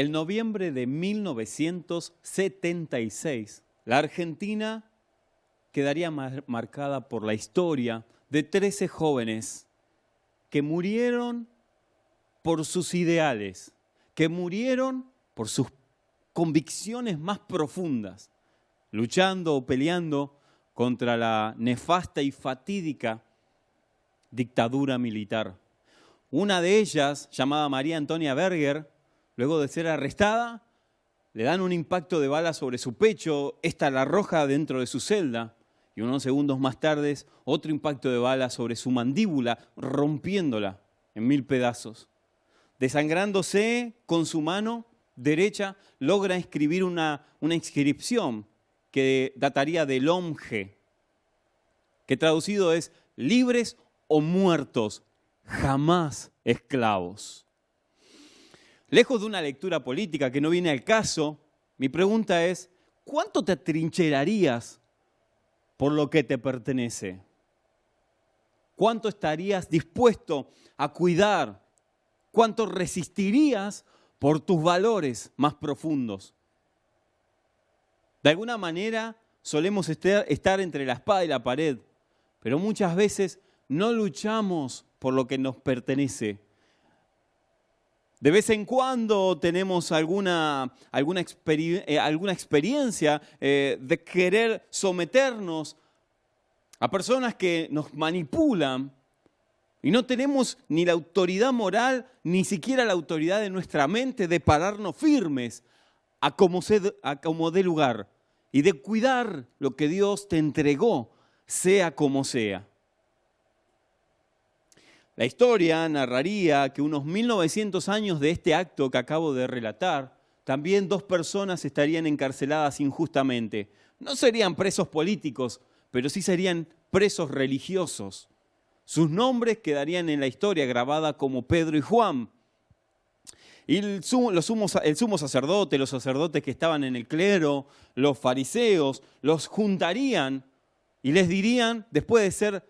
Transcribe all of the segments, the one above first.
El noviembre de 1976, la Argentina quedaría marcada por la historia de 13 jóvenes que murieron por sus ideales, que murieron por sus convicciones más profundas, luchando o peleando contra la nefasta y fatídica dictadura militar. Una de ellas, llamada María Antonia Berger, luego de ser arrestada, le dan un impacto de bala sobre su pecho, esta la arroja dentro de su celda, y unos segundos más tarde otro impacto de bala sobre su mandíbula, rompiéndola en mil pedazos. Desangrándose con su mano derecha, logra escribir una, inscripción que dataría del Omge, que traducido es libres o muertos, jamás esclavos. Lejos de una lectura política que no viene al caso, mi pregunta es, ¿cuánto te atrincherarías por lo que te pertenece? ¿Cuánto estarías dispuesto a cuidar? ¿Cuánto resistirías por tus valores más profundos? De alguna manera solemos estar entre la espada y la pared, pero muchas veces no luchamos por lo que nos pertenece. De vez en cuando tenemos alguna, alguna, eh, experiencia eh, de querer someternos a personas que nos manipulan y no tenemos ni la autoridad moral, ni siquiera la autoridad de nuestra mente de pararnos firmes a como, a como dé lugar y de cuidar lo que Dios te entregó, sea como sea. La historia narraría que unos 1900 años de este acto que acabo de relatar, también dos personas estarían encarceladas injustamente. No serían presos políticos, pero sí serían presos religiosos. Sus nombres quedarían en la historia grabada como Pedro y Juan. Y el sumo, el sumo sacerdote, los sacerdotes que estaban en el clero, los fariseos, los juntarían y les dirían, después de ser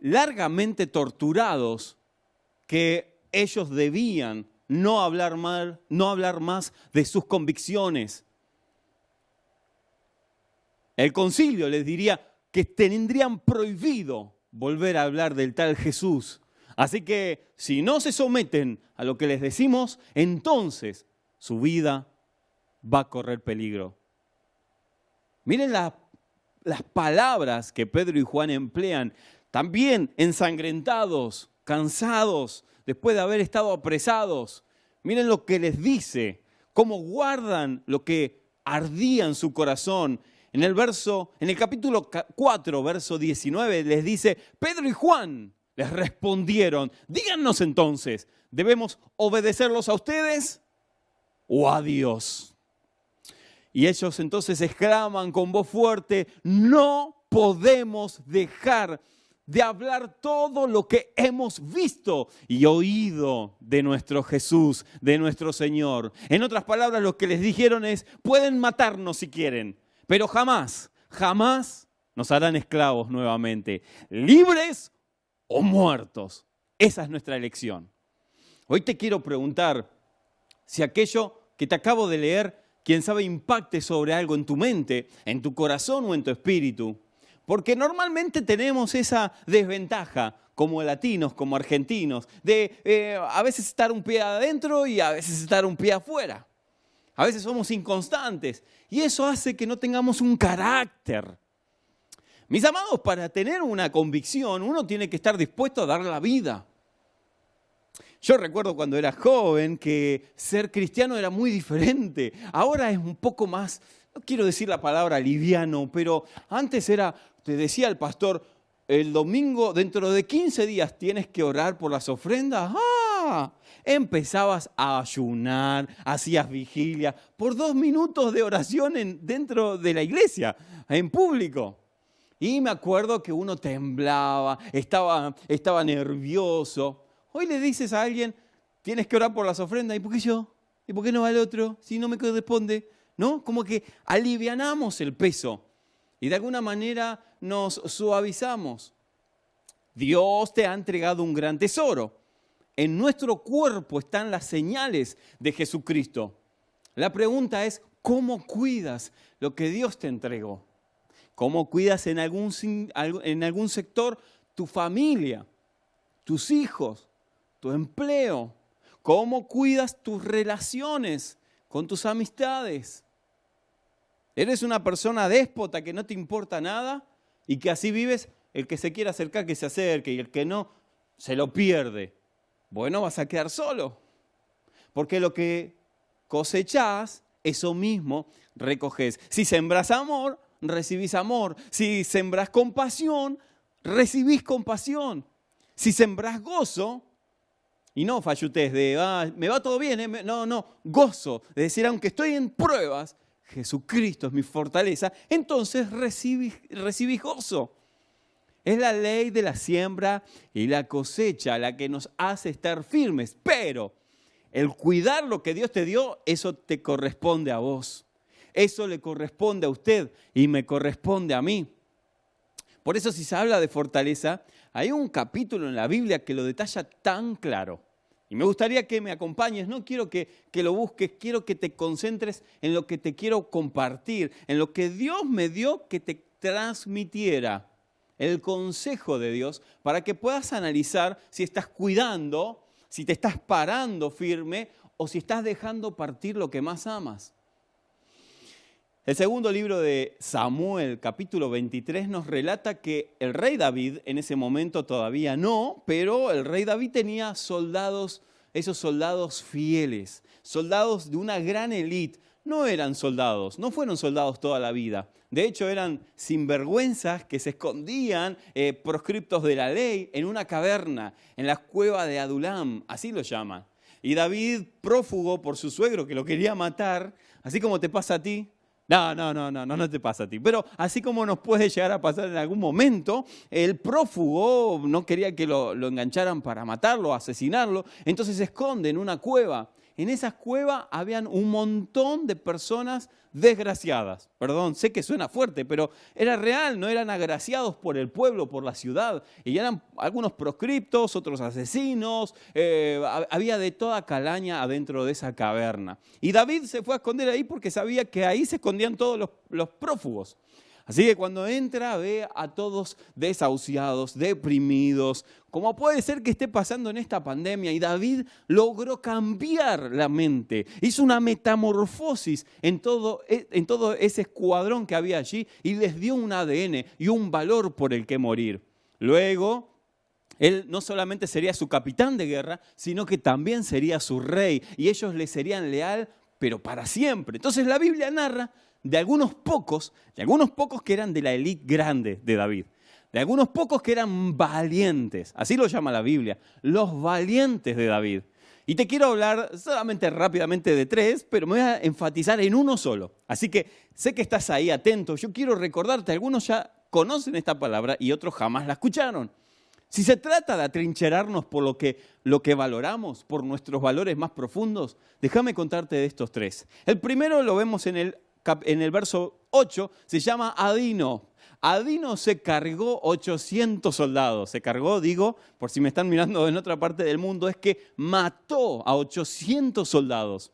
largamente torturados, que ellos debían no hablar mal, no hablar más de sus convicciones. El concilio les diría que tendrían prohibido volver a hablar del tal Jesús. Así que si no se someten a lo que les decimos, entonces su vida va a correr peligro. Miren las palabras que Pedro y Juan emplean, también ensangrentados, cansados, después de haber estado apresados. Miren lo que les dice, cómo guardan lo que ardía en su corazón en el verso, en el capítulo 4, verso 19, les dice, Pedro y Juan les respondieron, díganos entonces, ¿debemos obedecerlos a ustedes o a Dios? Y ellos entonces exclaman con voz fuerte, no podemos dejar de hablar todo lo que hemos visto y oído de nuestro Jesús, de nuestro Señor. En otras palabras, lo que les dijeron es, pueden matarnos si quieren, pero jamás, jamás nos harán esclavos nuevamente, libres o muertos. Esa es nuestra elección. Hoy te quiero preguntar si aquello que te acabo de leer, quién sabe, impacte sobre algo en tu mente, en tu corazón o en tu espíritu. Porque normalmente tenemos esa desventaja como latinos, como argentinos, de eh, a veces estar un pie adentro y a veces estar un pie afuera. A veces somos inconstantes y eso hace que no tengamos un carácter. Mis amados, para tener una convicción uno tiene que estar dispuesto a dar la vida. Yo recuerdo cuando era joven que ser cristiano era muy diferente. Ahora es un poco más, no quiero decir la palabra liviano, pero antes era, te decía el pastor, el domingo, dentro de 15 días tienes que orar por las ofrendas. ¡Ah! empezabas a ayunar, hacías vigilia, por dos minutos de oración dentro de la iglesia, en público. Y me acuerdo que uno temblaba, estaba, estaba nervioso. Hoy le dices a alguien, tienes que orar por las ofrendas, ¿y por qué yo? ¿Y por qué no va el otro? Si no me corresponde. ¿No? Como que alivianamos el peso y de alguna manera nos suavizamos. Dios te ha entregado un gran tesoro en nuestro cuerpo están las señales de Jesucristo. La pregunta es, ¿cómo cuidas lo que Dios te entregó? ¿Cómo cuidas en algún, en algún sector tu familia, tus hijos, tu empleo? ¿Cómo cuidas tus relaciones con tus amistades? ¿Eres una persona déspota que no te importa nada y que así vives? El que se quiera acercar, que se acerque y el que no, se lo pierde. Bueno, vas a quedar solo. Porque lo que cosechás, eso mismo recoges. Si sembras amor, recibís amor. Si sembras compasión, recibís compasión. Si sembras gozo, y no fallutés de, ah, me va todo bien, eh, no, no, gozo, de decir, aunque estoy en pruebas, Jesucristo es mi fortaleza, entonces recibís, recibís gozo. Es la ley de la siembra y la cosecha la que nos hace estar firmes, pero el cuidar lo que Dios te dio, eso te corresponde a vos. Eso le corresponde a usted y me corresponde a mí. Por eso si se habla de fortaleza, hay un capítulo en la Biblia que lo detalla tan claro. Y me gustaría que me acompañes, no quiero que, que, lo busques, quiero que te concentres en lo que te quiero compartir, en lo que Dios me dio que te transmitiera, el consejo de Dios, para que puedas analizar si estás cuidando, si te estás parando firme o si estás dejando partir lo que más amas. El segundo libro de Samuel, capítulo 23, nos relata que el rey David, en ese momento todavía no, pero el rey David tenía soldados, esos soldados fieles, soldados de una gran élite. No eran soldados, no fueron soldados toda la vida. De hecho, eran sinvergüenzas que se escondían, eh, proscriptos de la ley, en una caverna, en la cueva de Adulam, así lo llaman. Y David, prófugo por su suegro que lo quería matar, así como te pasa a ti, no, no, no, no, no, no te pasa a ti. Pero así como nos puede llegar a pasar en algún momento, el prófugo no quería que lo, engancharan para matarlo, asesinarlo, entonces se esconde en una cueva en esas cuevas habían un montón de personas desgraciadas. Perdón, sé que suena fuerte, pero era real, no eran agraciados por el pueblo, por la ciudad. Y eran algunos proscriptos, otros asesinos, eh, había de toda calaña adentro de esa caverna. Y David se fue a esconder ahí porque sabía que ahí se escondían todos los, los prófugos. Así que cuando entra ve a todos desahuciados, deprimidos, como puede ser que esté pasando en esta pandemia. Y David logró cambiar la mente, hizo una metamorfosis en todo, e, en todo ese escuadrón que había allí y les dio un ADN y un valor por el que morir. Luego, él no solamente sería su capitán de guerra, sino que también sería su rey y ellos le serían leal, pero para siempre. Entonces la Biblia narra de algunos pocos, de algunos pocos que eran de la élite grande de David, de algunos pocos que eran valientes, así lo llama la Biblia, los valientes de David. Y te quiero hablar solamente rápidamente de tres, pero me voy a enfatizar en uno solo. Así que sé que estás ahí atento. Yo quiero recordarte, algunos ya conocen esta palabra y otros jamás la escucharon. Si se trata de atrincherarnos por lo que, lo que valoramos, por nuestros valores más profundos, déjame contarte de estos tres. El primero lo vemos en el en el verso 8, se llama Adino. Adino se cargó 800 soldados. Se cargó, digo, por si me están mirando en otra parte del mundo, es que mató a 800 soldados.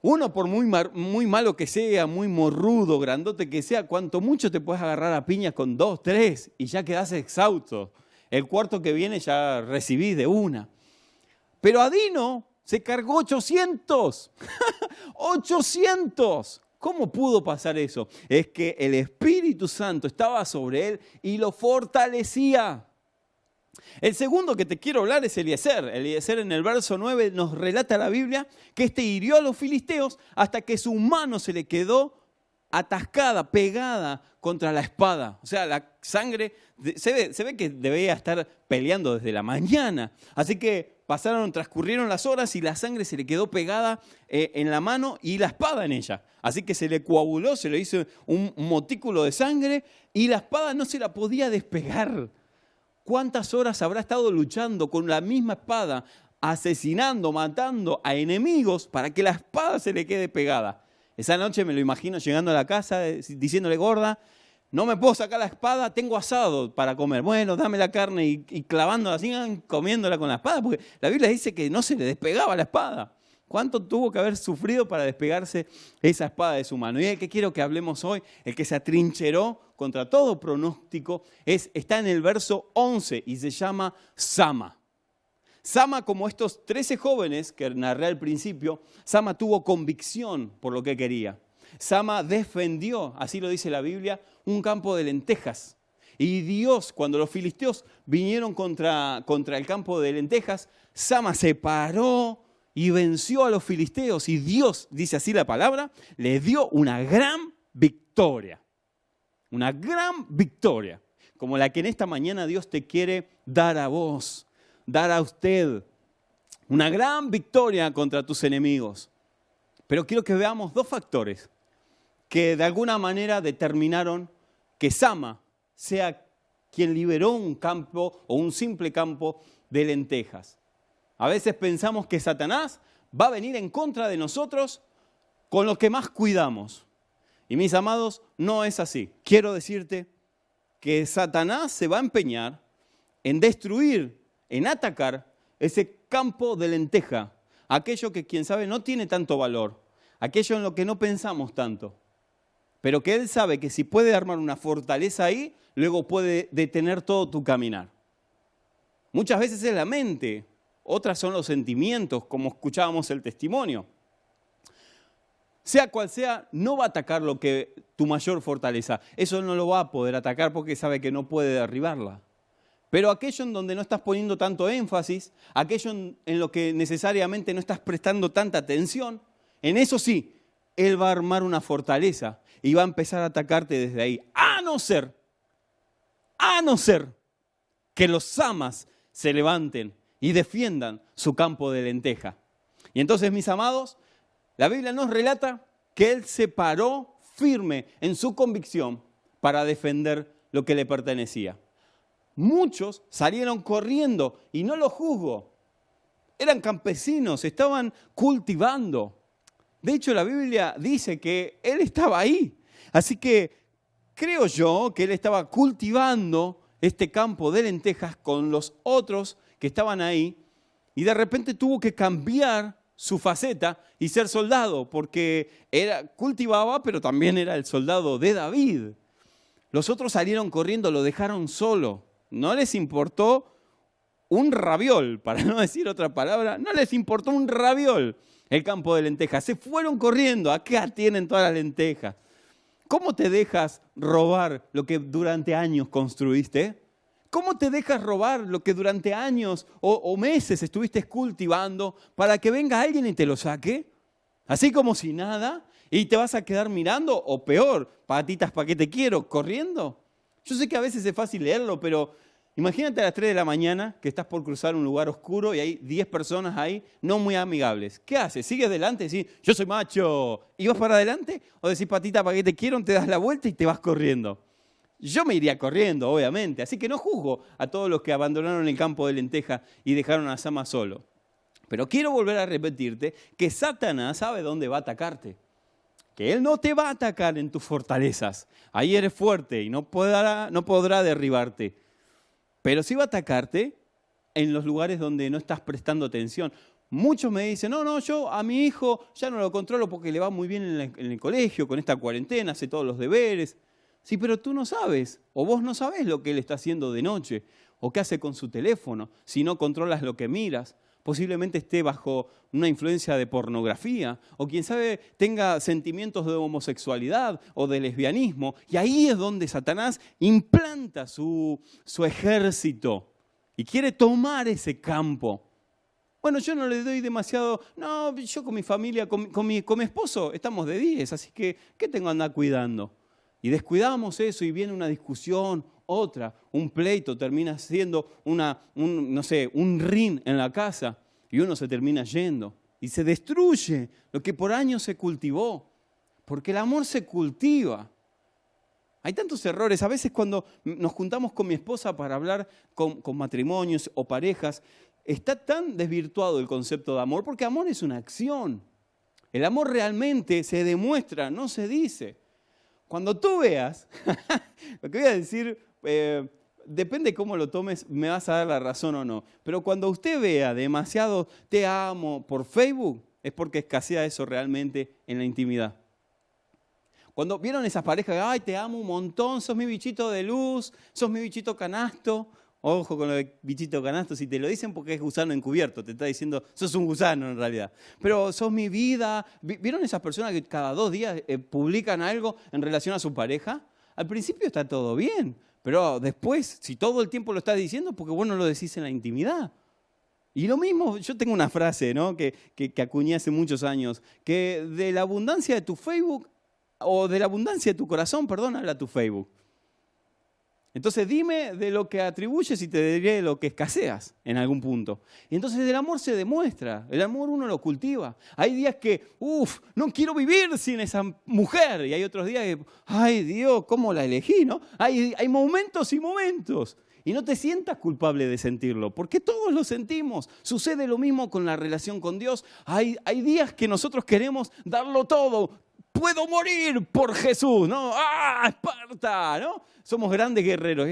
Uno, por muy, muy malo que sea, muy morrudo, grandote que sea, cuanto mucho te puedes agarrar a piñas con dos, tres y ya quedas exhausto. El cuarto que viene ya recibís de una. Pero Adino se cargó 800. 800. ¿Cómo pudo pasar eso? Es que el Espíritu Santo estaba sobre él y lo fortalecía. El segundo que te quiero hablar es Eliezer. Eliezer en el verso 9 nos relata la Biblia que este hirió a los filisteos hasta que su mano se le quedó atascada, pegada contra la espada. O sea, la sangre, se ve, se ve que debía estar peleando desde la mañana. Así que pasaron, transcurrieron las horas y la sangre se le quedó pegada eh, en la mano y la espada en ella. Así que se le coaguló, se le hizo un motículo de sangre y la espada no se la podía despegar. ¿Cuántas horas habrá estado luchando con la misma espada, asesinando, matando a enemigos para que la espada se le quede pegada? Esa noche me lo imagino llegando a la casa diciéndole, gorda, no me puedo sacar la espada, tengo asado para comer. Bueno, dame la carne y, y clavándola así, comiéndola con la espada, porque la Biblia dice que no se le despegaba la espada. ¿Cuánto tuvo que haber sufrido para despegarse esa espada de su mano? Y el que quiero que hablemos hoy, el que se atrincheró contra todo pronóstico, es, está en el verso 11 y se llama Sama. Sama, como estos 13 jóvenes que narré al principio, Sama tuvo convicción por lo que quería. Sama defendió, así lo dice la Biblia, un campo de lentejas. Y Dios, cuando los filisteos vinieron contra, contra el campo de lentejas, Sama se paró y venció a los filisteos. Y Dios, dice así la palabra, le dio una gran victoria. Una gran victoria. Como la que en esta mañana Dios te quiere dar a vos, dar a usted. Una gran victoria contra tus enemigos. Pero quiero que veamos dos factores que de alguna manera determinaron que Sama sea quien liberó un campo o un simple campo de lentejas. A veces pensamos que Satanás va a venir en contra de nosotros con lo que más cuidamos. Y mis amados, no es así. Quiero decirte que Satanás se va a empeñar en destruir, en atacar ese campo de lenteja, aquello que quien sabe no tiene tanto valor, aquello en lo que no pensamos tanto pero que Él sabe que si puede armar una fortaleza ahí, luego puede detener todo tu caminar. Muchas veces es la mente, otras son los sentimientos, como escuchábamos el testimonio. Sea cual sea, no va a atacar lo que tu mayor fortaleza. Eso no lo va a poder atacar porque sabe que no puede derribarla. Pero aquello en donde no estás poniendo tanto énfasis, aquello en, lo que necesariamente no estás prestando tanta atención, en eso sí, Él va a armar una fortaleza y va a empezar a atacarte desde ahí. A no ser, a no ser que los samas se levanten y defiendan su campo de lenteja. Y entonces, mis amados, la Biblia nos relata que él se paró firme en su convicción para defender lo que le pertenecía. Muchos salieron corriendo y no lo juzgo. Eran campesinos, estaban cultivando. De hecho, la Biblia dice que él estaba ahí. Así que creo yo que él estaba cultivando este campo de lentejas con los otros que estaban ahí y de repente tuvo que cambiar su faceta y ser soldado, porque era, cultivaba, pero también era el soldado de David. Los otros salieron corriendo, lo dejaron solo. No les importó un raviol, para no decir otra palabra, no les importó un raviol el campo de lentejas. Se fueron corriendo, acá tienen todas las lentejas. ¿Cómo te dejas robar lo que durante años construiste? ¿Cómo te dejas robar lo que durante años o, meses estuviste cultivando para que venga alguien y te lo saque? Así como si nada, y te vas a quedar mirando, o peor, patitas para qué te quiero, corriendo. Yo sé que a veces es fácil leerlo, pero Imagínate a las 3 de la mañana que estás por cruzar un lugar oscuro y hay 10 personas ahí no muy amigables. ¿Qué haces? ¿Sigues adelante y decís, yo soy macho? ¿Y vas para adelante? ¿O decís, patita, para que te quiero? Te das la vuelta y te vas corriendo. Yo me iría corriendo, obviamente. Así que no juzgo a todos los que abandonaron el campo de lenteja y dejaron a Sama solo. Pero quiero volver a repetirte que Satanás sabe dónde va a atacarte. Que él no te va a atacar en tus fortalezas. Ahí eres fuerte y no podrá derribarte pero sí va a atacarte en los lugares donde no estás prestando atención. Muchos me dicen, no, no, yo a mi hijo ya no lo controlo porque le va muy bien en, el colegio, con esta cuarentena, hace todos los deberes. Sí, pero tú no sabes, o vos no sabes lo que él está haciendo de noche, o qué hace con su teléfono, si no controlas lo que miras. Posiblemente esté bajo una influencia de pornografía, o quien sabe tenga sentimientos de homosexualidad o de lesbianismo. Y ahí es donde Satanás implanta su, su ejército y quiere tomar ese campo. Bueno, yo no le doy demasiado, no, yo con mi familia, con, mi, con mi, esposo estamos de 10, así que, ¿qué tengo que andar cuidando? Y descuidamos eso y viene una discusión, otra, un pleito, termina siendo una, un, no sé, un ring en la casa y uno se termina yendo y se destruye lo que por años se cultivó, porque el amor se cultiva. Hay tantos errores. A veces cuando nos juntamos con mi esposa para hablar con, con, matrimonios o parejas, está tan desvirtuado el concepto de amor, porque amor es una acción. El amor realmente se demuestra, no se dice. cuando tú veas, lo que voy a decir, eh, depende cómo lo tomes, me vas a dar la razón o no. Pero cuando usted vea demasiado te amo por Facebook, es porque escasea eso realmente en la intimidad. Cuando vieron esas parejas, ay, te amo un montón, sos mi bichito de luz, sos mi bichito canasto. Ojo con el bichito canasto, si te lo dicen porque es gusano encubierto, te está diciendo, sos un gusano en realidad. Pero sos mi vida. ¿Vieron esas personas que cada dos días eh, publican algo en relación a su pareja? Al principio está todo bien, pero después, si todo el tiempo lo estás diciendo, porque vos no lo decís en la intimidad. Y lo mismo, yo tengo una frase ¿no? que, que, que acuñé hace muchos años, que de la abundancia de tu Facebook o de la abundancia de tu corazón, perdón, habla tu Facebook. Entonces dime de lo que atribuyes y te diré de lo que escaseas en algún punto. Y entonces el amor se demuestra, el amor uno lo cultiva. Hay días que, uff, no quiero vivir sin esa mujer. Y hay otros días que, ay Dios, ¿cómo la elegí? ¿no? Hay, momentos y momentos. Y no te sientas culpable de sentirlo, porque todos lo sentimos. Sucede lo mismo con la relación con Dios. Hay días que nosotros queremos darlo todo, puedo morir por Jesús, ¿no? ¡Ah, Esparta! ¿no? Somos grandes guerreros.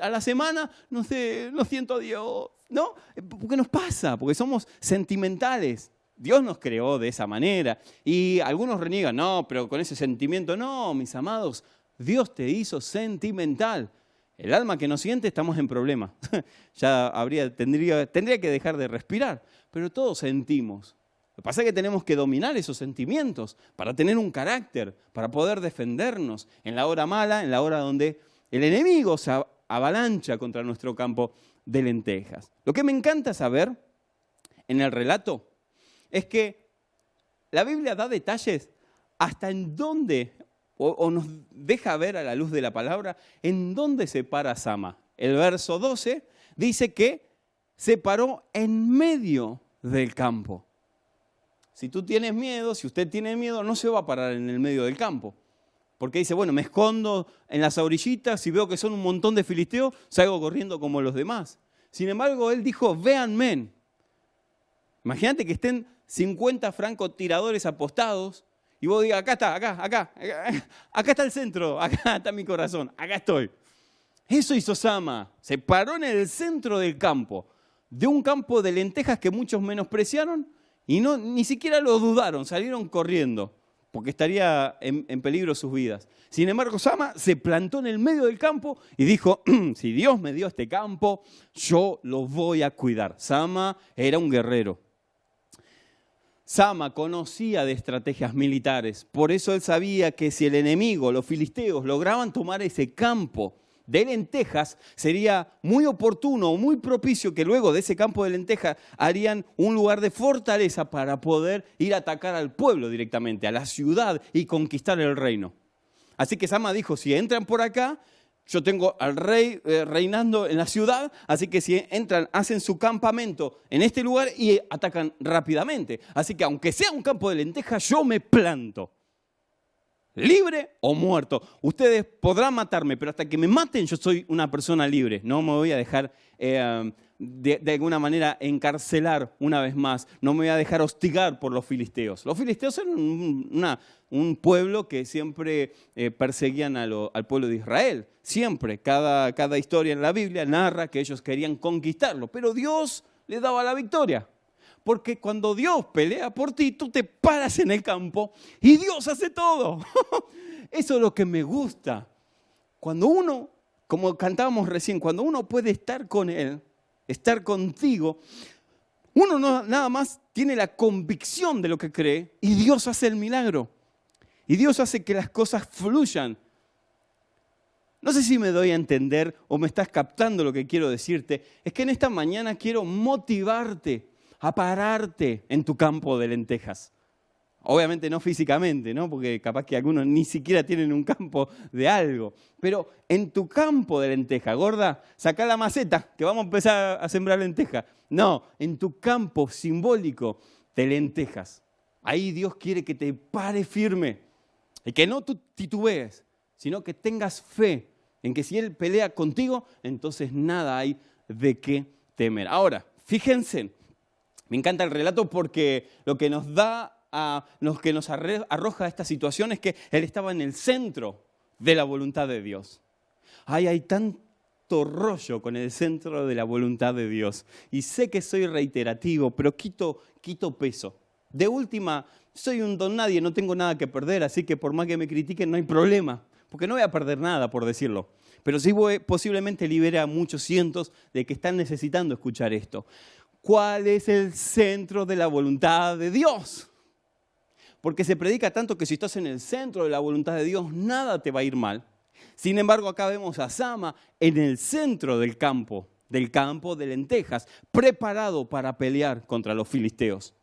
a, la semana, no sé, lo siento a Dios, ¿no? ¿Por qué nos pasa? Porque somos sentimentales. Dios nos creó de esa manera. Y algunos reniegan, no, pero con ese sentimiento, no, mis amados, Dios te hizo sentimental. El alma que no siente, estamos en problema. ya habría, tendría, tendría que dejar de respirar. Pero todos sentimos. Lo que pasa es que tenemos que dominar esos sentimientos para tener un carácter, para poder defendernos en la hora mala, en la hora donde el enemigo se avalancha contra nuestro campo de lentejas. Lo que me encanta saber en el relato es que la Biblia da detalles hasta en dónde, o, nos deja ver a la luz de la palabra, en dónde se para Sama. El verso 12 dice que se paró en medio del campo. Si tú tienes miedo, si usted tiene miedo, no se va a parar en el medio del campo. Porque dice, bueno, me escondo en las orillitas y veo que son un montón de filisteos, salgo corriendo como los demás. Sin embargo, él dijo, véanme. Imagínate que estén 50 francotiradores apostados y vos digas, acá está, acá, acá, acá está el centro, acá está mi corazón, acá estoy. Eso hizo Sama, se paró en el centro del campo, de un campo de lentejas que muchos menospreciaron, y no, ni siquiera lo dudaron, salieron corriendo, porque estaría en, peligro sus vidas. Sin embargo, Sama se plantó en el medio del campo y dijo, si Dios me dio este campo, yo lo voy a cuidar. Sama era un guerrero. Sama conocía de estrategias militares, por eso él sabía que si el enemigo, los filisteos, lograban tomar ese campo, de lentejas, sería muy oportuno, muy propicio que luego de ese campo de lentejas harían un lugar de fortaleza para poder ir a atacar al pueblo directamente, a la ciudad y conquistar el reino. Así que Sama dijo, si entran por acá, yo tengo al rey eh, reinando en la ciudad, así que si entran, hacen su campamento en este lugar y atacan rápidamente. Así que aunque sea un campo de lentejas, yo me planto libre o muerto. Ustedes podrán matarme, pero hasta que me maten yo soy una persona libre. No me voy a dejar eh, de, alguna manera encarcelar una vez más. No me voy a dejar hostigar por los filisteos. Los filisteos eran un, pueblo que siempre eh, perseguían al pueblo de Israel. Siempre. Cada, cada historia en la Biblia narra que ellos querían conquistarlo. Pero Dios les daba la victoria. Porque cuando Dios pelea por ti, tú te paras en el campo y Dios hace todo. Eso es lo que me gusta. Cuando uno, como cantábamos recién, cuando uno puede estar con Él, estar contigo, uno no, nada más tiene la convicción de lo que cree y Dios hace el milagro. Y Dios hace que las cosas fluyan. No sé si me doy a entender o me estás captando lo que quiero decirte. Es que en esta mañana quiero motivarte a pararte en tu campo de lentejas. Obviamente no físicamente, ¿no? Porque capaz que algunos ni siquiera tienen un campo de algo. Pero en tu campo de lenteja, gorda, saca la maceta, que vamos a empezar a sembrar lentejas. No, en tu campo simbólico de lentejas. Ahí Dios quiere que te pare firme. Y que no titubees, sino que tengas fe en que si Él pelea contigo, entonces nada hay de qué temer. Ahora, fíjense, me encanta el relato porque lo que nos da a, lo que nos arroja esta situación es que él estaba en el centro de la voluntad de Dios. Ay, hay tanto rollo con el centro de la voluntad de Dios. Y sé que soy reiterativo, pero quito, peso. De última, soy un don nadie, no tengo nada que perder, así que por más que me critiquen no hay problema, porque no voy a perder nada por decirlo. Pero sí voy, posiblemente libere a muchos cientos de que están necesitando escuchar esto. ¿Cuál es el centro de la voluntad de Dios? Porque se predica tanto que si estás en el centro de la voluntad de Dios, nada te va a ir mal. Sin embargo, acá vemos a Sama en el centro del campo, del campo de lentejas, preparado para pelear contra los filisteos.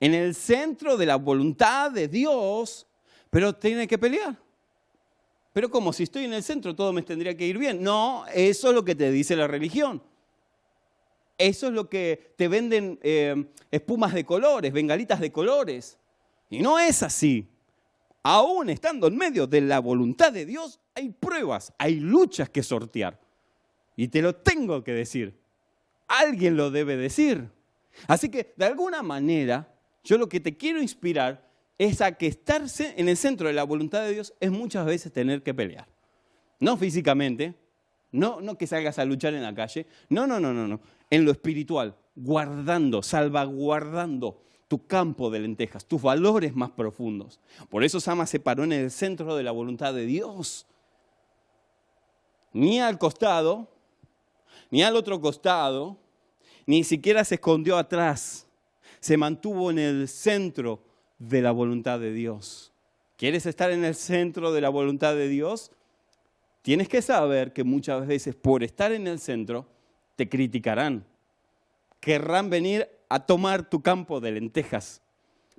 En el centro de la voluntad de Dios, pero tiene que pelear. Pero como si estoy en el centro, todo me tendría que ir bien. No, eso es lo que te dice la religión. Eso es lo que te venden eh, espumas de colores, bengalitas de colores. Y no es así. Aún estando en medio de la voluntad de Dios, hay pruebas, hay luchas que sortear. Y te lo tengo que decir. Alguien lo debe decir. Así que, de alguna manera, yo lo que te quiero inspirar es a que estarse en el centro de la voluntad de Dios es muchas veces tener que pelear. No físicamente, no, no que salgas a luchar en la calle, no, no, no, no, no. En lo espiritual, guardando, salvaguardando tu campo de lentejas, tus valores más profundos. Por eso Sama se paró en el centro de la voluntad de Dios. Ni al costado, ni al otro costado, ni siquiera se escondió atrás. Se mantuvo en el centro de la voluntad de Dios. ¿Quieres estar en el centro de la voluntad de Dios? Tienes que saber que muchas veces por estar en el centro te criticarán. Querrán venir a tomar tu campo de lentejas.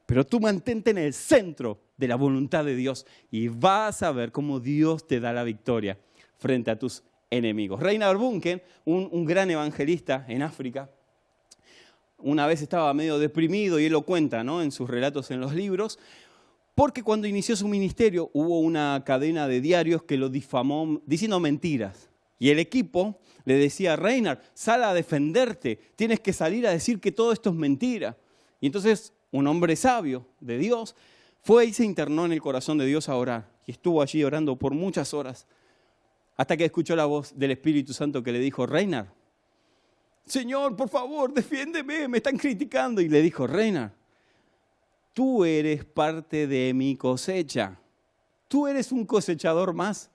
Pero tú mantente en el centro de la voluntad de Dios y vas a ver cómo Dios te da la victoria frente a tus enemigos. Reina Bunken, un, un gran evangelista en África, una vez estaba medio deprimido y él lo cuenta ¿no? en sus relatos en los libros, porque cuando inició su ministerio hubo una cadena de diarios que lo difamó diciendo mentiras. Y el equipo le decía, Reiner, sal a defenderte, tienes que salir a decir que todo esto es mentira. Y entonces un hombre sabio de Dios fue y se internó en el corazón de Dios a orar. Y estuvo allí orando por muchas horas, hasta que escuchó la voz del Espíritu Santo que le dijo, Reiner, Señor, por favor, defiéndeme, me están criticando. Y le dijo, Reina, tú eres parte de mi cosecha. Tú eres un cosechador más.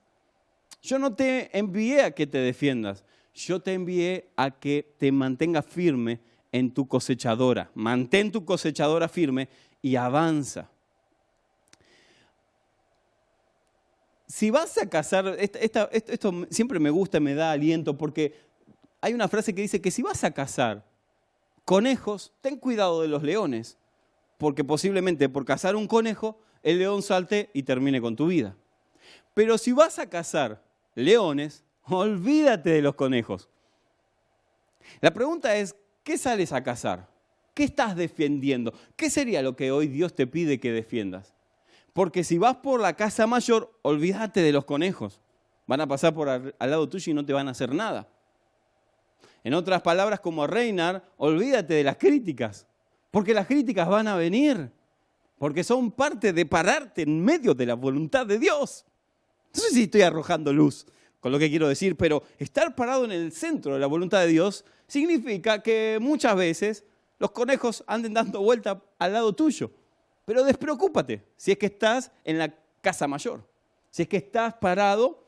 Yo no te envié a que te defiendas, yo te envié a que te mantengas firme en tu cosechadora. Mantén tu cosechadora firme y avanza. Si vas a cazar, esto siempre me gusta, me da aliento, porque hay una frase que dice que si vas a cazar conejos, ten cuidado de los leones, porque posiblemente por cazar un conejo, el león salte y termine con tu vida. Pero si vas a cazar leones, olvídate de los conejos. La pregunta es, ¿qué sales a cazar? ¿Qué estás defendiendo? ¿Qué sería lo que hoy Dios te pide que defiendas? Porque si vas por la casa mayor, olvídate de los conejos. Van a pasar por al, lado tuyo y no te van a hacer nada. En otras palabras, como Reinar, olvídate de las críticas, porque las críticas van a venir, porque son parte de pararte en medio de la voluntad de Dios. No sé si estoy arrojando luz con lo que quiero decir, pero estar parado en el centro de la voluntad de Dios significa que muchas veces los conejos anden dando vuelta al lado tuyo. Pero despreocúpate si es que estás en la casa mayor, si es que estás parado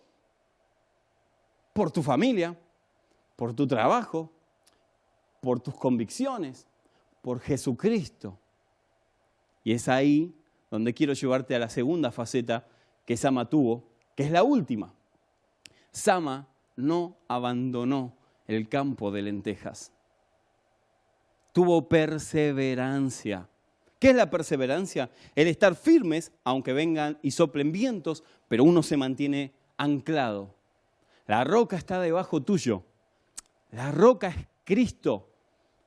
por tu familia, por tu trabajo, por tus convicciones, por Jesucristo. Y es ahí donde quiero llevarte a la segunda faceta que Sama tuvo, que es la última. Sama no abandonó el campo de lentejas. Tuvo perseverancia. ¿Qué es la perseverancia? El estar firmes, aunque vengan y soplen vientos, pero uno se mantiene anclado. La roca está debajo tuyo. La roca es Cristo,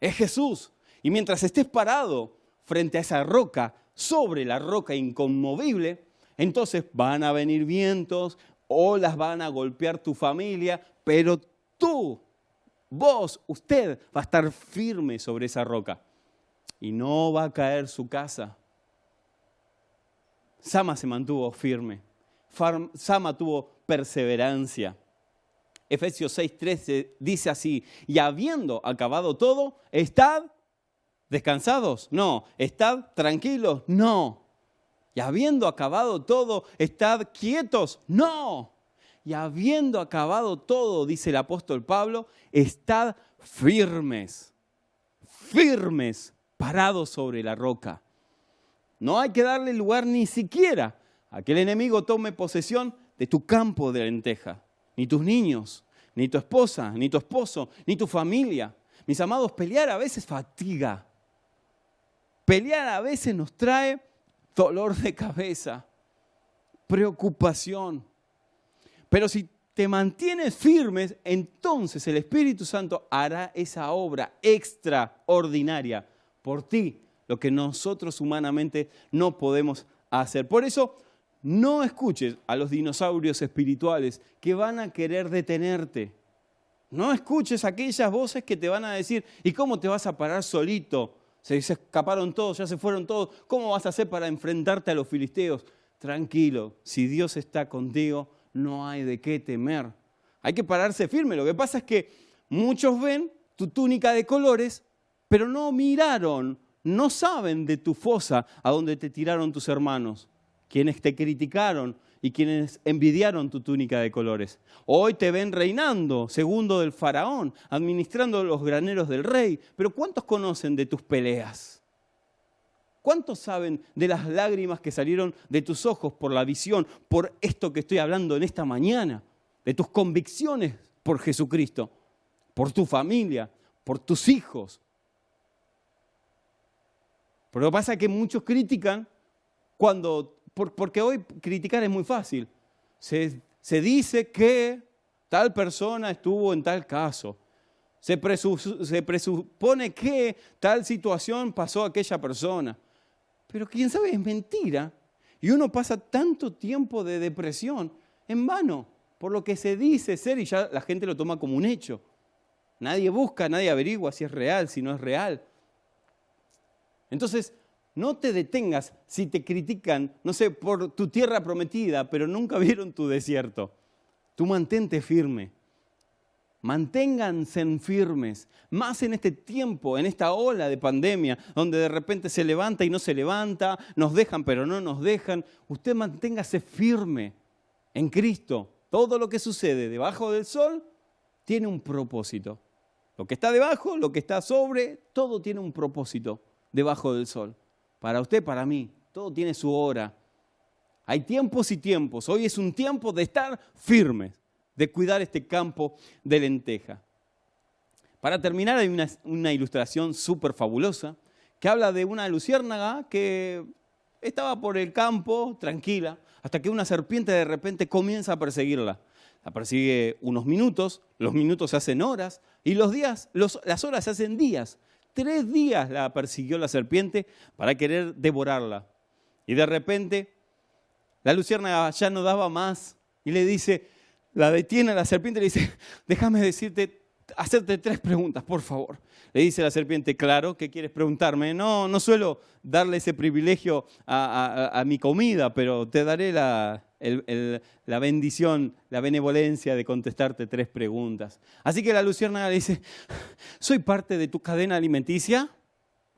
es Jesús. Y mientras estés parado frente a esa roca, sobre la roca inconmovible, entonces van a venir vientos, olas van a golpear tu familia, pero tú, vos, usted va a estar firme sobre esa roca. Y no va a caer su casa, Sama se mantuvo firme. Sama tuvo perseverancia. Efesios 6:13 dice así, y habiendo acabado todo, estad descansados, no, estad tranquilos, no. Y habiendo acabado todo, estad quietos, no. Y habiendo acabado todo, dice el apóstol Pablo, estad firmes, firmes, parados sobre la roca. No hay que darle lugar ni siquiera a que el enemigo tome posesión de tu campo de lenteja, ni tus niños, ni tu esposa, ni tu esposo, ni tu familia. Mis amados, pelear a veces fatiga. Pelear a veces nos trae dolor de cabeza, preocupación. Pero si te mantienes firmes, entonces el Espíritu Santo hará esa obra extraordinaria por ti, lo que nosotros humanamente no podemos hacer. Por eso, no escuches a los dinosaurios espirituales que van a querer detenerte. No escuches aquellas voces que te van a decir, ¿y cómo te vas a parar solito? Se, escaparon todos, ya se fueron todos. ¿Cómo vas a hacer para enfrentarte a los filisteos? Tranquilo, si Dios está contigo, no hay de qué temer. Hay que pararse firme. Lo que pasa es que muchos ven tu túnica de colores, pero no miraron, no saben de tu fosa a donde te tiraron tus hermanos quienes te criticaron y quienes envidiaron tu túnica de colores. Hoy te ven reinando, segundo del faraón, administrando los graneros del rey. Pero ¿cuántos conocen de tus peleas? ¿Cuántos saben de las lágrimas que salieron de tus ojos por la visión, por esto que estoy hablando en esta mañana? De tus convicciones por Jesucristo, por tu familia, por tus hijos. Pero pasa que muchos critican cuando porque hoy criticar es muy fácil. Se, dice que tal persona estuvo en tal caso. Se, presupone que tal situación pasó a aquella persona. Pero quién sabe, es mentira. Y uno pasa tanto tiempo de depresión en vano por lo que se dice ser y ya la gente lo toma como un hecho. Nadie busca, nadie averigua si es real, si no es real. Entonces, no te detengas si te critican, no sé, por tu tierra prometida, pero nunca vieron tu desierto. Tú mantente firme. Manténganse firmes, más en este tiempo, en esta ola de pandemia, donde de repente se levanta y no se levanta, nos dejan pero no nos dejan. Usted manténgase firme en Cristo. Todo lo que sucede debajo del sol tiene un propósito. Lo que está debajo, lo que está sobre, todo tiene un propósito debajo del sol para usted, para mí. Todo tiene su hora. Hay tiempos y tiempos. Hoy es un tiempo de estar firmes, de cuidar este campo de lenteja. Para terminar, hay una, ilustración súper fabulosa que habla de una luciérnaga que estaba por el campo tranquila hasta que una serpiente de repente comienza a perseguirla. La persigue unos minutos, los minutos se hacen horas y los días, las horas se hacen días. Tres días la persiguió la serpiente para querer devorarla. Y de repente la lucierna ya no daba más y le dice, la detiene la serpiente y le dice, déjame decirte, hacerte tres preguntas, por favor. Le dice la serpiente, claro, ¿qué quieres preguntarme? No, no suelo darle ese privilegio a mi comida, pero te daré la, la bendición, la benevolencia de contestarte tres preguntas. Así que la luciérnaga le dice, ¿soy parte de tu cadena alimenticia?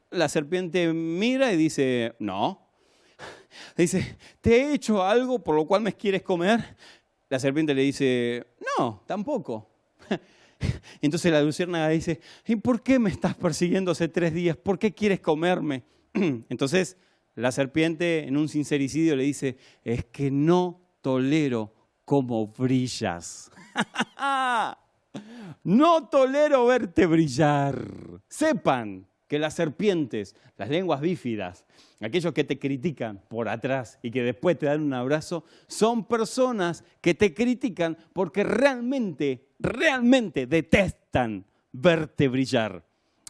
La serpiente mira y dice, no. dice, ¿te he hecho algo por lo cual me quieres comer? La serpiente le dice, no, tampoco. Entonces la luciérnaga dice, ¿y por qué me estás persiguiendo hace tres días? ¿Por qué quieres comerme? Entonces la serpiente en un sincericidio le dice, es que no tolero cómo brillas. no tolero verte brillar. Sepan que las serpientes, las lenguas bífidas, aquellos que te critican por atrás y que después te dan un abrazo, son personas que te critican porque realmente, realmente detestan verte brillar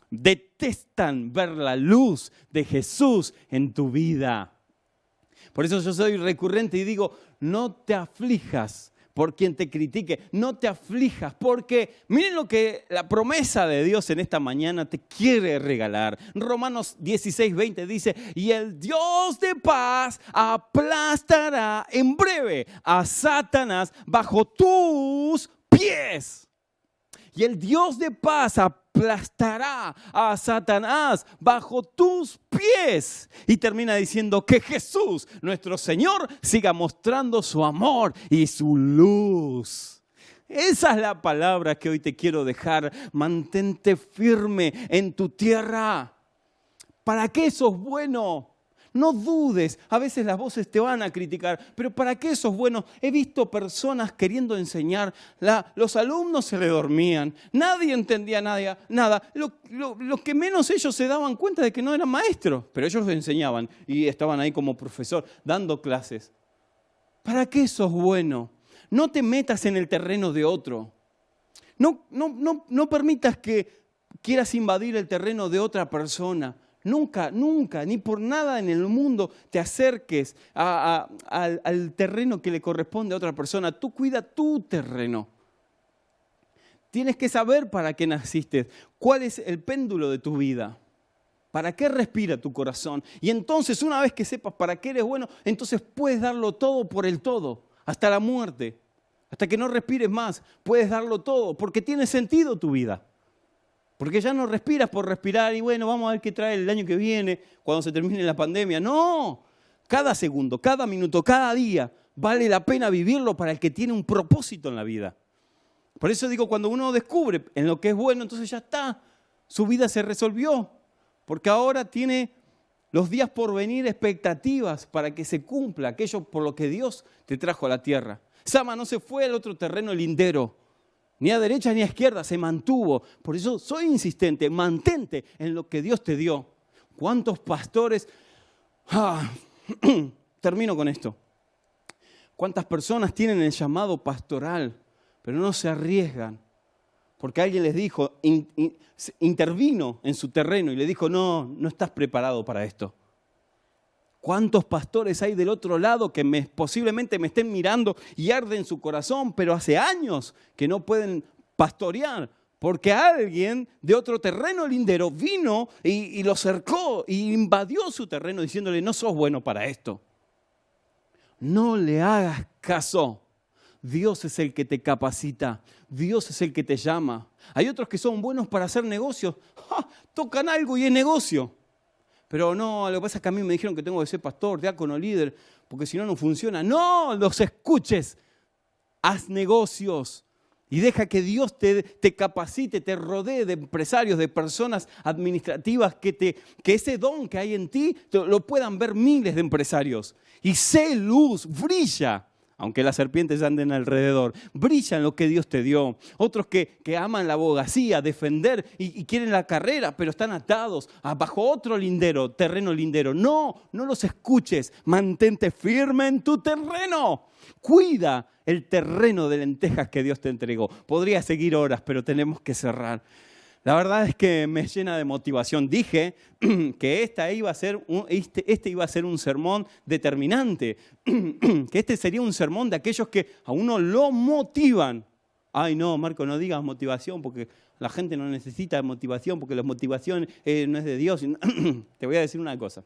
detestan ver la luz de Jesús en tu vida. Por eso yo soy recurrente y digo, no te aflijas por quien te critique, no te aflijas, porque miren lo que la promesa de Dios en esta mañana te quiere regalar. Romanos 16, 20 dice, y el Dios de paz aplastará en breve a Satanás bajo tus pies. Y el Dios de paz aplastará a Satanás bajo tus pies. Y termina diciendo que Jesús, nuestro Señor, siga mostrando su amor y su luz. Esa es la palabra que hoy te quiero dejar. Mantente firme en tu tierra. ¿Para qué sos bueno? No dudes, a veces las voces te van a criticar, pero ¿para qué eso es bueno? He visto personas queriendo enseñar, los alumnos se le dormían, nadie entendía nada, nada. Lo, que menos ellos se daban cuenta de que no eran maestros, pero ellos enseñaban y estaban ahí como profesor dando clases. ¿Para qué eso es bueno? No te metas en el terreno de otro. No, no, no, no permitas que quieras invadir el terreno de otra persona. Nunca, nunca, ni por nada en el mundo te acerques al, terreno que le corresponde a otra persona. Tú cuida tu terreno. Tienes que saber para qué naciste, cuál es el péndulo de tu vida, para qué respira tu corazón. Y entonces, una vez que sepas para qué eres bueno, entonces puedes darlo todo por el todo, hasta la muerte, hasta que no respires más, puedes darlo todo, porque tiene sentido tu vida. Porque ya no respiras por respirar y bueno, vamos a ver qué trae el año que viene, cuando se termine la pandemia. No, cada segundo, cada minuto, cada día vale la pena vivirlo para el que tiene un propósito en la vida. Por eso digo, cuando uno descubre en lo que es bueno, entonces ya está, su vida se resolvió, porque ahora tiene los días por venir expectativas para que se cumpla aquello por lo que Dios te trajo a la tierra. Sama no se fue al otro terreno lindero, ni a derecha ni a izquierda, se mantuvo. Por eso soy insistente, mantente en lo que Dios te dio. ¿Cuántos pastores... Ah, termino con esto. ¿Cuántas personas tienen el llamado pastoral, pero no se arriesgan? Porque alguien les dijo, intervino en su terreno y le dijo, no, no estás preparado para esto. ¿Cuántos pastores hay del otro lado que posiblemente me estén mirando y arden su corazón, pero hace años que no pueden pastorear? Porque alguien de otro terreno lindero vino y, y lo cercó e invadió su terreno diciéndole, no sos bueno para esto. No le hagas caso. Dios es el que te capacita, Dios es el que te llama. Hay otros que son buenos para hacer negocios, tocan algo y es negocio. Pero no, lo que pasa es que a mí me dijeron que tengo que ser pastor, diácono, líder, porque si no, no funciona. No, los escuches. Haz negocios y deja que Dios te, te, capacite, te rodee de empresarios, de personas administrativas, que, te, que ese don que hay en ti lo puedan ver miles de empresarios. Y sé luz, brilla aunque las serpientes anden alrededor. Brillan lo que Dios te dio. Otros que, que aman la abogacía, defender y, quieren la carrera, pero están atados bajo otro lindero, terreno lindero. No, no los escuches. Mantente firme en tu terreno. Cuida el terreno de lentejas que Dios te entregó. Podría seguir horas, pero tenemos que cerrar. La verdad es que me llena de motivación. Dije que esta iba a ser este, este, iba a ser un sermón determinante, que este sería un sermón de aquellos que a uno lo motivan. Ay, no, Marco, no digas motivación porque la gente no necesita motivación porque la motivación eh, no es de Dios. Te voy a decir una cosa.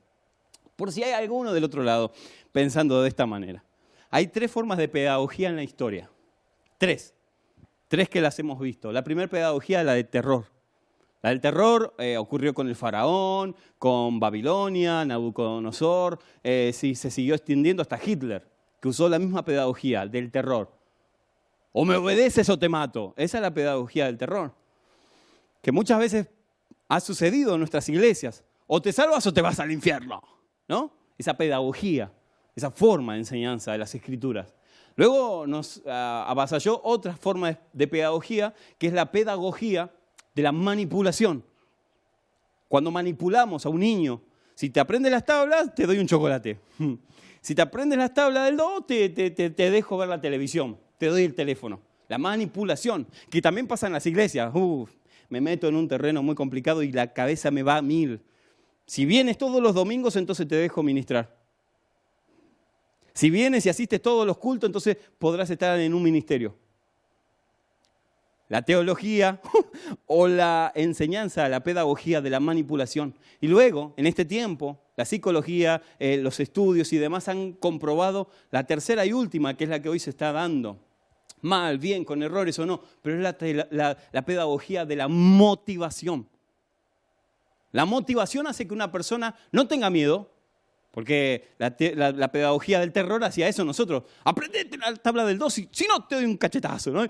Por si hay alguno del otro lado pensando de esta manera. Hay tres formas de pedagogía en la historia. Tres. Tres que las hemos visto. La primera pedagogía es la de terror. La del terror eh, ocurrió con el faraón, con Babilonia, Nabucodonosor, eh, se siguió extendiendo hasta Hitler, que usó la misma pedagogía del terror. O me obedeces o te mato. Esa es la pedagogía del terror. Que muchas veces ha sucedido en nuestras iglesias. O te salvas o te vas al infierno. ¿No? Esa pedagogía, esa forma de enseñanza de las escrituras. Luego nos ah, avasalló otra forma de pedagogía, que es la pedagogía de la manipulación. Cuando manipulamos a un niño, si te aprendes las tablas, te doy un chocolate. Si te aprendes las tablas del do, te, te, dejo ver la televisión, te doy el teléfono. La manipulación, que también pasa en las iglesias. me meto en un terreno muy complicado y la cabeza me va a mil. Si vienes todos los domingos, entonces te dejo ministrar. Si vienes y asistes todos los cultos, entonces podrás estar en un ministerio. La teología o la enseñanza, la pedagogía de la manipulación. Y luego, en este tiempo, la psicología, eh, los estudios y demás han comprobado la tercera y última, que es la que hoy se está dando. Mal, bien, con errores o no, pero es la pedagogía de la motivación. La motivación hace que una persona no tenga miedo, porque la, pedagogía del terror hacía eso nosotros. Aprendete la tabla del 2 y si no te doy un cachetazo, ¿no?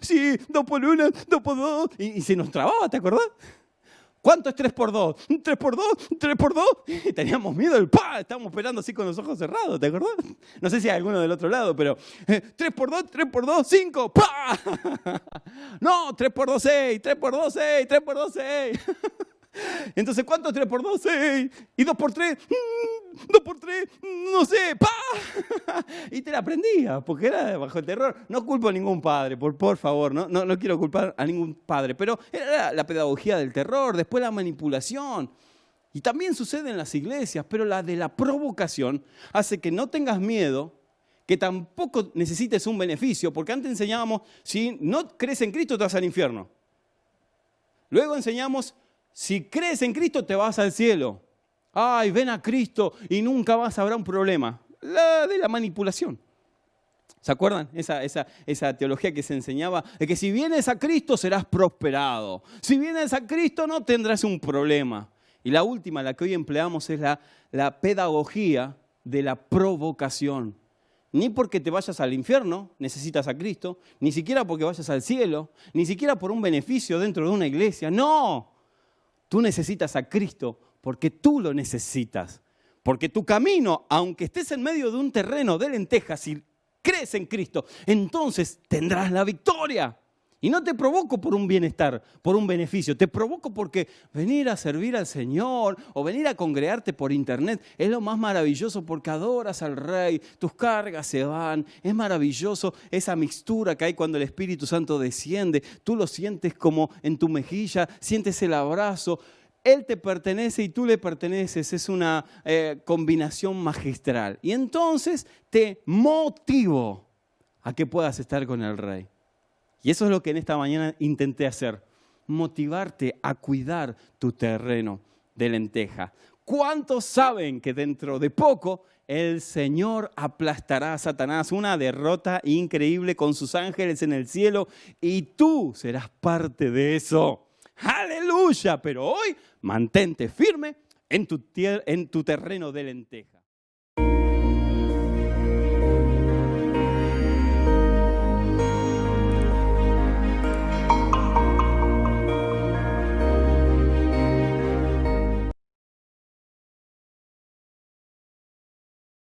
Sí, 2 por 1, 2 por 2. Y, se nos trababa, ¿te acordás? ¿Cuánto es 3 por 2? 3 por 2, 3 por 2. Y teníamos miedo, el pa, estábamos esperando así con los ojos cerrados, ¿te acordás? No sé si hay alguno del otro lado, pero 3 por 2, 3 por 2, 5, pa. No, 3 por 2, 6, 3 por 2, 6, 3 por 2, 6. Entonces, ¿cuánto es 3 por 2? 6. ¿Y 2 por 3? 2 por 3, no sé, pa. Y te la aprendía, porque era bajo el terror. No culpo a ningún padre, por, por favor, ¿no? No, no quiero culpar a ningún padre, pero era la pedagogía del terror, después la manipulación. Y también sucede en las iglesias, pero la de la provocación hace que no tengas miedo, que tampoco necesites un beneficio, porque antes enseñábamos, si no crees en Cristo te vas al infierno. Luego enseñamos, si crees en Cristo te vas al cielo ay, ven a Cristo y nunca más habrá un problema. La de la manipulación. ¿Se acuerdan? Esa, esa, esa, teología que se enseñaba de que si vienes a Cristo serás prosperado. Si vienes a Cristo no tendrás un problema. Y la última, la que hoy empleamos, es la pedagogía de la provocación. Ni porque te vayas al infierno necesitas a Cristo, ni siquiera porque vayas al cielo, ni siquiera por un beneficio dentro de una iglesia. No, tú necesitas a Cristo porque tú lo necesitas. Porque tu camino, aunque estés en medio de un terreno de lentejas y crees en Cristo, entonces tendrás la victoria. Y no te provoco por un bienestar, por un beneficio, te provoco porque venir a servir al Señor o venir a congregarte por internet es lo más maravilloso porque adoras al Rey, tus cargas se van, es maravilloso esa mixtura que hay cuando el Espíritu Santo desciende, tú lo sientes como en tu mejilla, sientes el abrazo, él te pertenece y tú le perteneces. Es una eh, combinación magistral. Y entonces te motivo a que puedas estar con el rey. Y eso es lo que en esta mañana intenté hacer. Motivarte a cuidar tu terreno de lenteja. ¿Cuántos saben que dentro de poco el Señor aplastará a Satanás? Una derrota increíble con sus ángeles en el cielo y tú serás parte de eso. Aleluya, pero hoy mantente firme en tu, en tu terreno de lenteja.